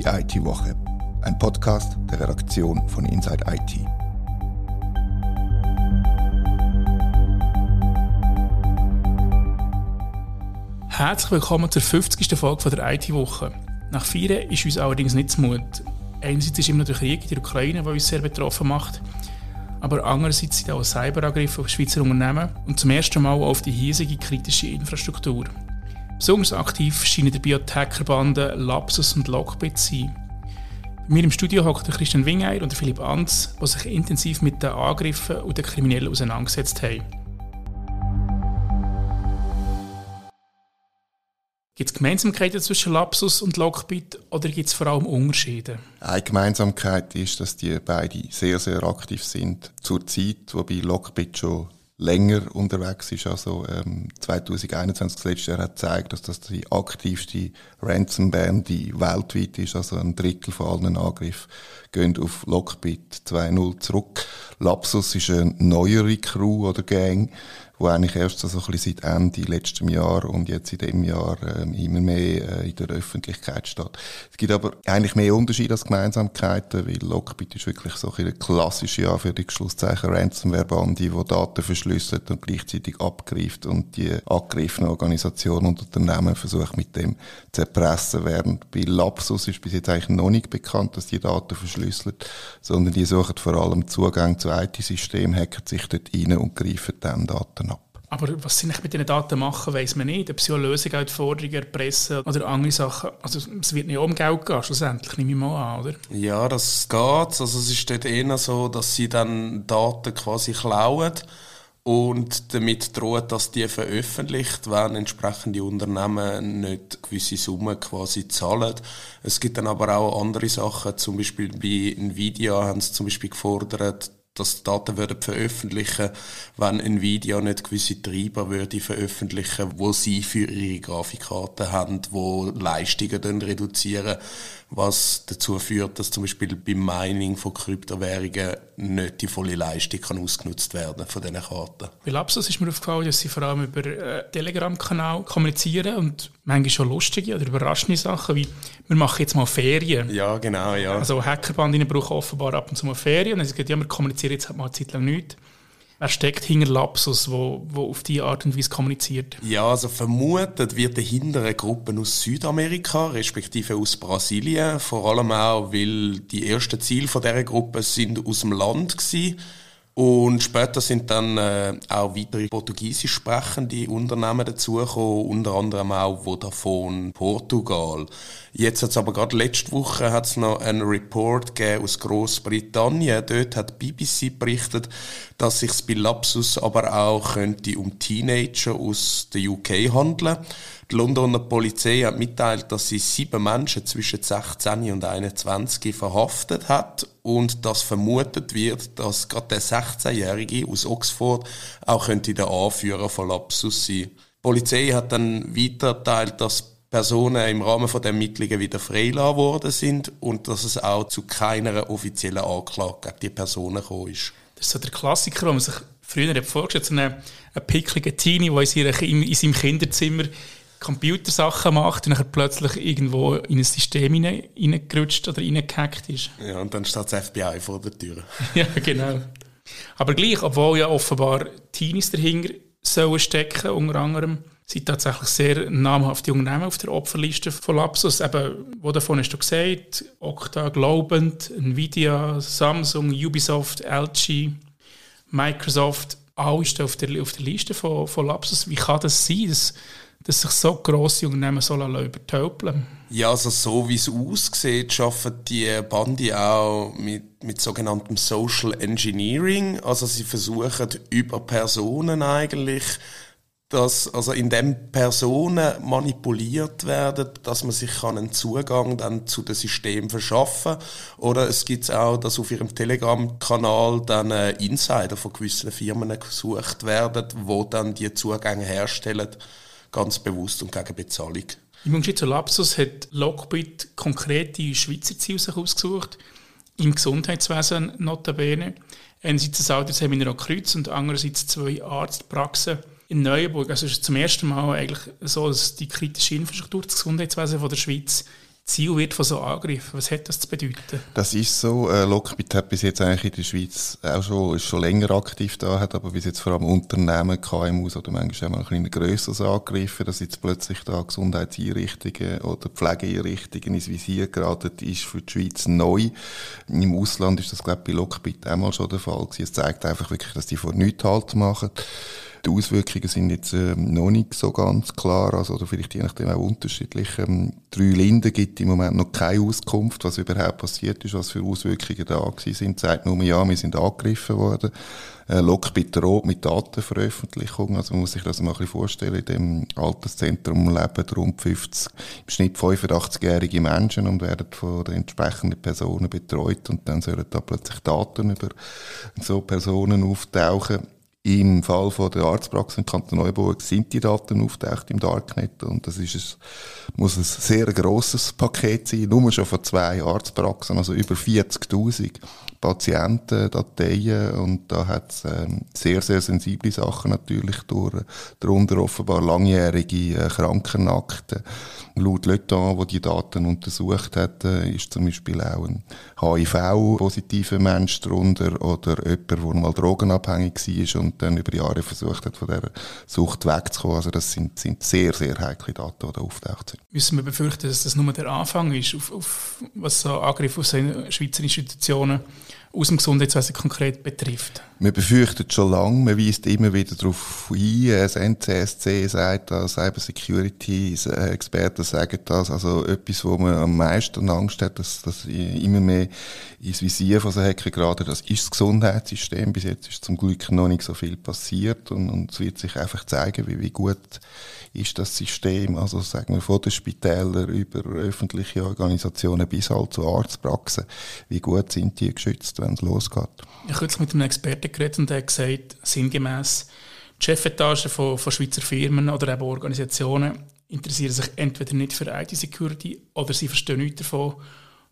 die IT-Woche, ein Podcast der Redaktion von Inside IT. Herzlich willkommen zur 50. Folge der IT-Woche. Nach vier ist uns allerdings nicht zu Mut. Einerseits ist immer noch der Krieg in der Ukraine, der uns sehr betroffen macht, aber andererseits sind auch Cyberangriffe auf Schweizer Unternehmen und zum ersten Mal auf die hiesige kritische Infrastruktur. Besonders aktiv scheinen die Hackerbanden Lapsus und Lockbit zu sein. Bei mir im Studio hockt Christian Wingeier und Philipp Anz, die sich intensiv mit den Angriffen und den Kriminellen auseinandergesetzt haben. Gibt es Gemeinsamkeiten zwischen Lapsus und Lockbit oder gibt es vor allem Unterschiede? Eine Gemeinsamkeit ist, dass die beide sehr, sehr aktiv sind zur Zeit, wobei Lockbit schon länger unterwegs ist. Also ähm, 2021, das letzte Jahr, hat gezeigt, dass das die aktivste Ransom-Band weltweit ist. Also ein Drittel von allen Angriffen gehen auf Lockbit 2.0 zurück. Lapsus ist eine neuere Crew oder Gang, wo eigentlich erst so ein bisschen seit Ende letzten Jahr und jetzt in dem Jahr ähm, immer mehr äh, in der Öffentlichkeit steht. Es gibt aber eigentlich mehr Unterschiede als Gemeinsamkeiten, weil Lockbit ist wirklich so eine klassische Anführungsschlusszeichen Ransomware-Bande, die Daten verschlüsselt und gleichzeitig abgreift und die angegriffene Organisation und Unternehmen versucht mit dem zu erpressen, während bei Lapsus ist bis jetzt eigentlich noch nicht bekannt, dass die Daten verschlüsselt, sondern die suchen vor allem Zugang zu IT-Systemen, hacken sich dort rein und greifen dann Daten aber was sie mit diesen Daten machen, weiß man nicht. Ob sie eine Lösung auch Forderungen erpressen oder andere Sachen. Also es wird nicht um Geld gehen, schlussendlich, nehme ich mal an, oder? Ja, das geht. Also es ist dort eher so, dass sie dann Daten quasi klauen und damit droht, dass die veröffentlicht werden, entsprechende Unternehmen nicht gewisse Summen quasi zahlen. Es gibt dann aber auch andere Sachen, zum Beispiel bei Nvidia haben sie zum Beispiel gefordert, dass Daten würden veröffentlichen, wenn Nvidia nicht gewisse Treiber würde veröffentlichen, wo sie für ihre Grafikkarten haben, wo Leistungen dann reduzieren, was dazu führt, dass zum Beispiel beim Mining von Kryptowährungen nicht die volle Leistung kann ausgenutzt werden von diesen Karten. Bei Lapsus ist mir aufgefallen, dass sie vor allem über äh, Telegram-Kanal kommunizieren und manchmal schon lustige oder überraschende Sachen, wie wir machen jetzt mal Ferien. Ja, genau, ja. Also Hackerbandinnen brauchen offenbar ab und zu mal Ferien und dann sagen, ja, wir kommunizieren jetzt halt mal eine Zeit lang nichts. Wer steckt hinter Lapsus, wo, wo auf diese Art und Weise kommuniziert? Ja, also vermutet wird dahinter eine Gruppe aus Südamerika, respektive aus Brasilien. Vor allem auch, weil die ersten Ziele dieser Gruppe sind aus dem Land waren. Und später sind dann äh, auch weitere portugiesisch sprechende Unternehmen dazugekommen, unter anderem auch Vodafone Portugal. Jetzt hat es aber gerade letzte Woche hat's noch einen Report gegeben aus Großbritannien. Dort hat BBC berichtet, dass sich bei Lapsus aber auch könnte um Teenager aus der UK handeln. Die Londoner Polizei hat mitteilt, dass sie sieben Menschen zwischen 16 und 21 verhaftet hat und dass vermutet wird, dass gerade der 16-Jährige aus Oxford auch könnte der Anführer von Lapsus sein. Die Polizei hat dann weitergeteilt, dass Personen im Rahmen von der Ermittlungen wieder freigelassen worden sind und dass es auch zu keiner offiziellen Anklage gegen die Personen gekommen ist. Das ist so der Klassiker, wo man sich früher vorgestellt hat, so einen, einen pickligen Teenie, der in seinem Kinderzimmer Computersachen macht und dann plötzlich irgendwo in ein System reingerutscht oder reingehackt ist. Ja, und dann steht das FBI vor der Tür. ja, genau. Aber gleich, obwohl ja offenbar Teenies dahinter sollen stecken, unter anderem, sind tatsächlich sehr namhafte Unternehmen auf der Opferliste von Lapsus. Eben, wo davon hast du gesagt? Okta, Globant, Nvidia, Samsung, Ubisoft, LG, Microsoft, alle stehen auf der, auf der Liste von, von Lapsus. Wie kann das sein, dass dass sich so grosse Unternehmen so übertölpeln. Ja, also so wie es aussieht, arbeiten die Bandi auch mit, mit sogenanntem Social Engineering. Also sie versuchen über Personen eigentlich, dass also indem Personen manipuliert werden, dass man sich einen Zugang dann zu dem System verschaffen. Oder es gibt auch, dass auf ihrem Telegram-Kanal dann äh, Insider von gewissen Firmen gesucht werden, wo dann die Zugänge herstellen ganz bewusst und gegen Bezahlung. Im Lapsus hat Lockbit konkrete Schweizer Ziele sich ausgesucht, im Gesundheitswesen notabene. Einerseits das Altersheim Kreuz und andererseits zwei Arztpraxen in Neuenburg. Also es ist zum ersten Mal eigentlich so, dass die kritische Infrastruktur des Gesundheitswesens der Schweiz Ziel wird von so Angriffen. Was hat das zu bedeuten? Das ist so. Äh, Lockbit hat bis jetzt eigentlich in der Schweiz auch schon, ist schon länger aktiv da, hat aber bis jetzt vor allem Unternehmen, KMUs oder manchmal auch mal ein bisschen grösseres angegriffen, dass jetzt plötzlich da Gesundheitseinrichtungen oder Pflegeeinrichtungen ins Visier geraten, ist für die Schweiz neu. Im Ausland ist das, glaube ich, bei Lockbit einmal schon der Fall gewesen. Es zeigt einfach wirklich, dass die vor nichts Halt machen. Die Auswirkungen sind jetzt äh, noch nicht so ganz klar, also oder vielleicht je nachdem auch unterschiedlich. Ähm, drei Linden gibt im Moment noch keine Auskunft, was überhaupt passiert ist, was für Auswirkungen da gewesen sind. Sagt nur, ja, wir sind angegriffen worden. Äh, Lockbit droht mit Datenveröffentlichung, also man muss sich das mal ein bisschen vorstellen, in dem Alterszentrum leben rund 50, im Schnitt 85-jährige Menschen und werden von den entsprechenden Personen betreut und dann sollen da plötzlich Daten über so Personen auftauchen im Fall von der Arztpraxis in Kanton Neuburg sind die Daten auftaucht im Darknet und das ist ein, muss ein sehr grosses Paket sein, nur schon von zwei Arztpraxen, also über 40.000 Patienten, Dateien und da hat es ähm, sehr, sehr sensible Sachen natürlich durch, darunter offenbar langjährige äh, Krankenakten. Laut Leton, wo die Daten untersucht hat, äh, ist zum Beispiel auch ein HIV-positiver Mensch darunter oder jemand, der mal drogenabhängig war dann über Jahre versucht hat, von dieser Sucht wegzukommen. Also das sind, sind sehr, sehr heikle Daten, die da auftaucht sind. Müssen wir befürchten, dass das nur der Anfang ist, auf, auf was so Angriffe auf Schweizer Institutionen aus dem Gesundheitswesen konkret betrifft? Wir befürchten schon lange, man weist immer wieder darauf hin, das NCSC sagt das, Cybersecurity-Experten sagen das, also etwas, wo man am meisten Angst hat, dass, dass immer mehr ins Visier von so Hacker gerade, das ist das Gesundheitssystem, bis jetzt ist zum Glück noch nicht so viel passiert und, und es wird sich einfach zeigen, wie, wie gut ist das System, also sagen wir von den Spitälern über öffentliche Organisationen bis halt zu Arztpraxen, wie gut sind die geschützt, wenn es losgeht. Ich habe kürzlich mit einem Experten geredet und hat gesagt, sinngemäß, die Chefetage von, von Schweizer Firmen oder eben Organisationen interessieren sich entweder nicht für IT-Security oder sie verstehen nichts davon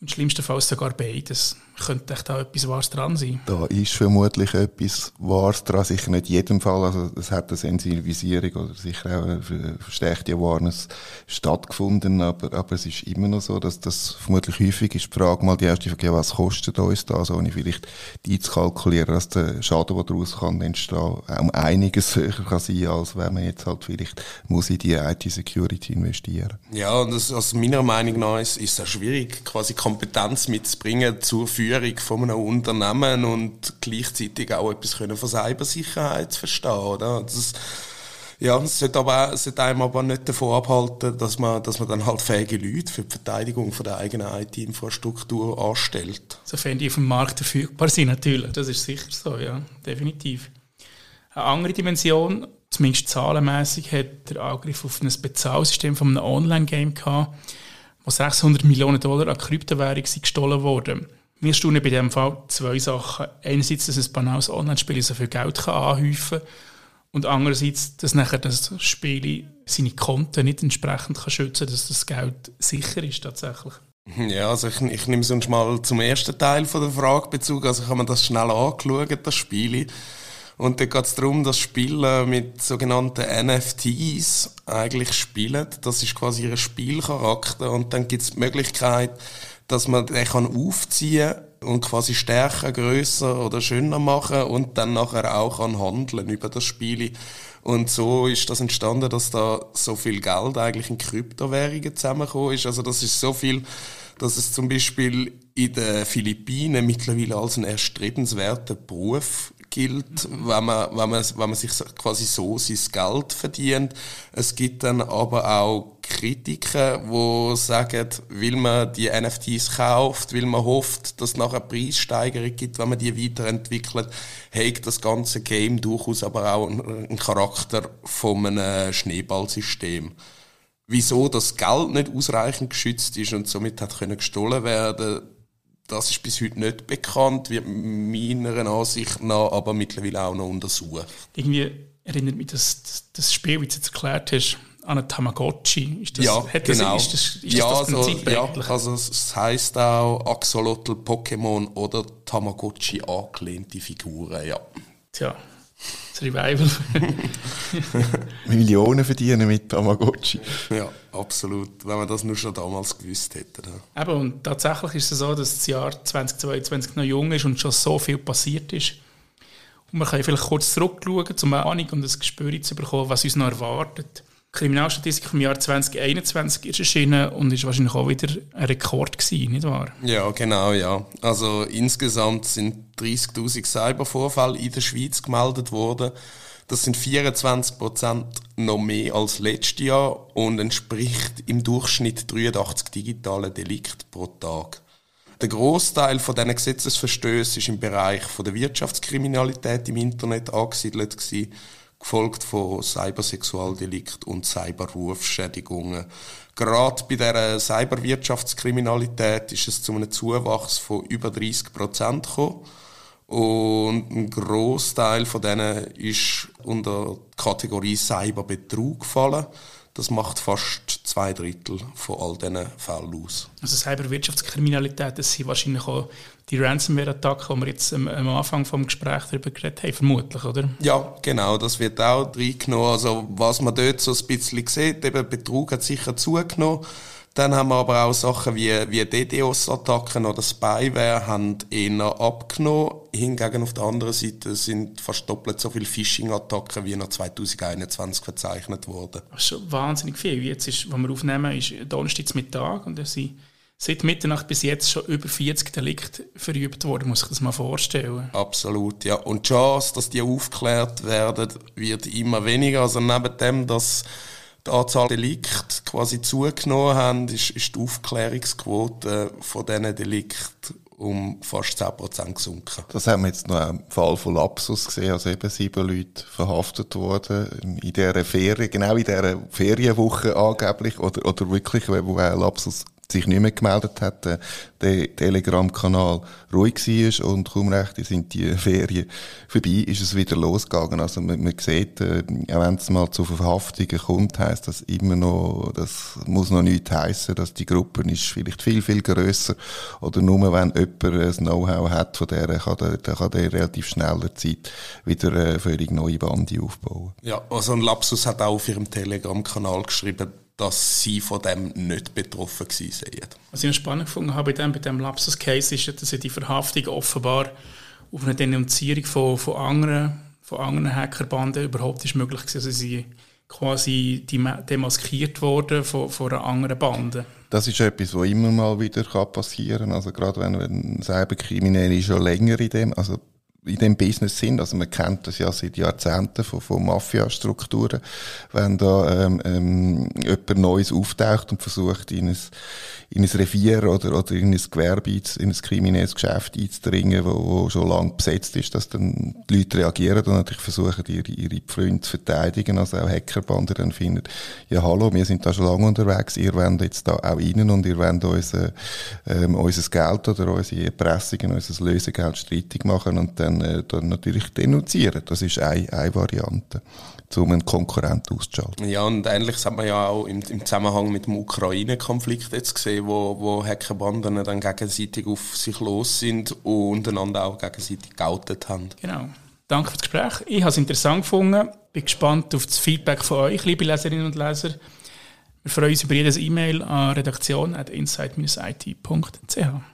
und schlimmstenfalls sogar beides. Könnte echt da etwas Wahres dran sein? Da ist vermutlich etwas Wahres dran, sicher nicht in jedem Fall. Also es hat eine Sensibilisierung oder sicher auch eine verstärkte Awareness stattgefunden, aber, aber es ist immer noch so, dass das vermutlich häufig ist die Frage mal die erste Frage, was kostet uns das, ohne vielleicht die zu kalkulieren, dass der Schaden, der daraus kann entstehen, um einiges höher kann sein, als wenn man jetzt halt vielleicht muss in die IT-Security investieren. Ja, und das, also meiner Meinung nach ist, ist es auch schwierig, quasi Kompetenz mitzubringen zur Führung von einem Unternehmen und gleichzeitig auch etwas können von Cybersicherheit zu verstehen, oder? Das, ja, es sollte, sollte einem aber nicht davon abhalten, dass man, dass man dann halt fähige Leute für die Verteidigung von der eigenen IT-Infrastruktur anstellt. Sofern die auf dem Markt verfügbar sind, natürlich. Das ist sicher so, ja, definitiv. Eine andere Dimension, zumindest zahlenmäßig, hat der Angriff auf ein Bezahlsystem von einem Online-Game gehabt wo 600 Millionen Dollar an Kryptowährung gestohlen wurden. Wir staunen bei diesem Fall zwei Sachen. Einerseits, dass ein banales Online-Spiel so viel Geld kann anhäufen kann und andererseits, dass nachher das Spiel seine Konten nicht entsprechend kann schützen kann, dass das Geld sicher ist tatsächlich. Ja, also ich, ich nehme sonst mal zum ersten Teil von der Frage Bezug. Also ich habe mir das schnell angeschaut, das Spiel. Und da geht es darum, dass Spieler mit sogenannten NFTs eigentlich spielen. Das ist quasi ihr Spielcharakter. Und dann gibt es die Möglichkeit, dass man den kann aufziehen und quasi stärker, größer oder schöner machen und dann nachher auch kann handeln über das Spiel. Und so ist das entstanden, dass da so viel Geld eigentlich in Kryptowährungen zusammengekommen ist. Also das ist so viel, dass es zum Beispiel in den Philippinen mittlerweile als ein erstrebenswerter Beruf gilt, wenn man, wenn man, wenn man sich quasi so sein Geld verdient. Es gibt dann aber auch Kritiker, die sagen, weil man die NFTs kauft, weil man hofft, dass es nachher Preissteigerung gibt, wenn man die weiterentwickelt, hat das ganze Game durchaus aber auch einen Charakter von einem Schneeballsystem. Wieso das Geld nicht ausreichend geschützt ist und somit hat können gestohlen werden, das ist bis heute nicht bekannt, wird meiner Ansicht nach aber mittlerweile auch noch untersucht. Irgendwie erinnert mich das, das, das Spiel, wie du es erklärt hast, an einen Tamagotchi. Ist das, ja, hat genau. Das, ist das, ist ja, das also, ja, also es heisst auch Axolotl, Pokémon oder Tamagotchi angelehnte Figuren, ja. Tja, Das Revival. Millionen verdienen mit Tamagotchi. Ja, absolut. Wenn man das nur schon damals gewusst hätte. Ja. Eben, und tatsächlich ist es so, dass das Jahr 2022 noch jung ist und schon so viel passiert ist. Und wir können vielleicht kurz zurückschauen, um eine Ahnung und ein Gespür zu bekommen, was uns noch erwartet. Kriminalstatistik vom Jahr 2021 ist erschienen und ist wahrscheinlich auch wieder ein Rekord gewesen, nicht wahr? Ja, genau, ja. Also insgesamt sind 30'000 Cybervorfälle in der Schweiz gemeldet worden. Das sind 24 Prozent noch mehr als letztes Jahr und entspricht im Durchschnitt 83 digitalen Delikte pro Tag. Der Großteil von diesen Gesetzesverstößen ist im Bereich von der Wirtschaftskriminalität im Internet angesiedelt gewesen gefolgt von Cybersexualdelikt und Cyberrufschädigungen. Gerade bei der Cyberwirtschaftskriminalität ist es zu einem Zuwachs von über 30 Prozent. Und ein Großteil von denen ist unter die Kategorie Cyberbetrug gefallen. Das macht fast zwei Drittel von all diesen Fällen aus. Also Cyberwirtschaftskriminalität, das sind wahrscheinlich auch die Ransomware-Attacken, die wir jetzt am, Anfang des Gesprächs darüber geredet haben, vermutlich, oder? Ja, genau, das wird auch reingenommen. Also was man dort so ein bisschen sieht, eben Betrug hat sicher zugenommen. Dann haben wir aber auch Sachen wie, wie DDoS-Attacken oder Spyware haben eher abgenommen. Hingegen auf der anderen Seite sind fast doppelt so viele Phishing-Attacken wie noch 2021 verzeichnet worden. Das ist schon wahnsinnig viel. Jetzt ist, was wir aufnehmen, ist Donnerstag Mittag und es sind seit Mitternacht bis jetzt schon über 40 Delikte verübt worden, muss ich das mal vorstellen. Absolut, ja. Und die Chance, dass die aufgeklärt werden, wird immer weniger. Also neben dem, dass die Anzahl Delikte quasi zugenommen haben, ist, ist die Aufklärungsquote von diesen Delikten um fast 10% gesunken. Das haben wir jetzt noch im Fall von Lapsus gesehen, also eben sieben Leute verhaftet worden in dieser Ferien, genau in dieser Ferienwoche angeblich, oder, oder wirklich, wo Lapsus sich nicht mehr gemeldet hat, äh, der Telegram-Kanal ruhig war und kaum recht sind die Ferien vorbei, ist es wieder losgegangen. Also man, man sieht, äh, wenn es mal zu Verhaftungen kommt, heisst das immer noch, das muss noch nicht heißen, dass die Gruppe ist vielleicht viel, viel grösser oder nur wenn jemand ein Know-how hat von der, kann der, der kann der relativ schneller Zeit wieder eine völlig neue Bande aufbauen. Ja, also ein Lapsus hat auch auf ihrem Telegram-Kanal geschrieben, dass sie von dem nicht betroffen gewesen sind. Was ich noch spannend gefunden habe bei dem, bei dem Lapsus-Case ist, dass die Verhaftung offenbar auf eine Denunzierung von, von anderen, von anderen Hackerbanden überhaupt ist möglich gewesen. Also sie quasi demaskiert worden von, von einer anderen Bande. Das ist etwas, was immer mal wieder passieren kann. Also gerade wenn, wenn Cyberkriminelle schon länger in dem, also in dem Business sind. Also man kennt das ja seit Jahrzehnten von, von Mafia-Strukturen. Wenn da ähm, ähm, jemand Neues auftaucht und versucht, in ein, in ein Revier oder, oder in ein Gewerbe, in ein kriminelles Geschäft einzudringen, wo, wo schon lange besetzt ist, dass dann die Leute reagieren und natürlich versuchen, ihre, ihre Freunde zu verteidigen. Also auch Hackerbande dann finden, ja hallo, wir sind da schon lange unterwegs, ihr wollt jetzt da auch rein und ihr wollt unser, ähm, unser Geld oder unsere Erpressungen, unser Lösegeld streitig machen und dann, äh, dann natürlich denunzieren. Das ist eine, eine Variante um einen Konkurrent auszuschalten. Ja, und ähnliches hat man ja auch im, im Zusammenhang mit dem Ukraine-Konflikt jetzt gesehen, wo, wo Hackerbanden dann gegenseitig auf sich los sind und einander auch gegenseitig geoutet haben. Genau. Danke für das Gespräch. Ich habe es interessant gefunden. Bin gespannt auf das Feedback von euch, liebe Leserinnen und Leser. Wir freuen uns über jedes E-Mail an redaktion.insight-it.ch.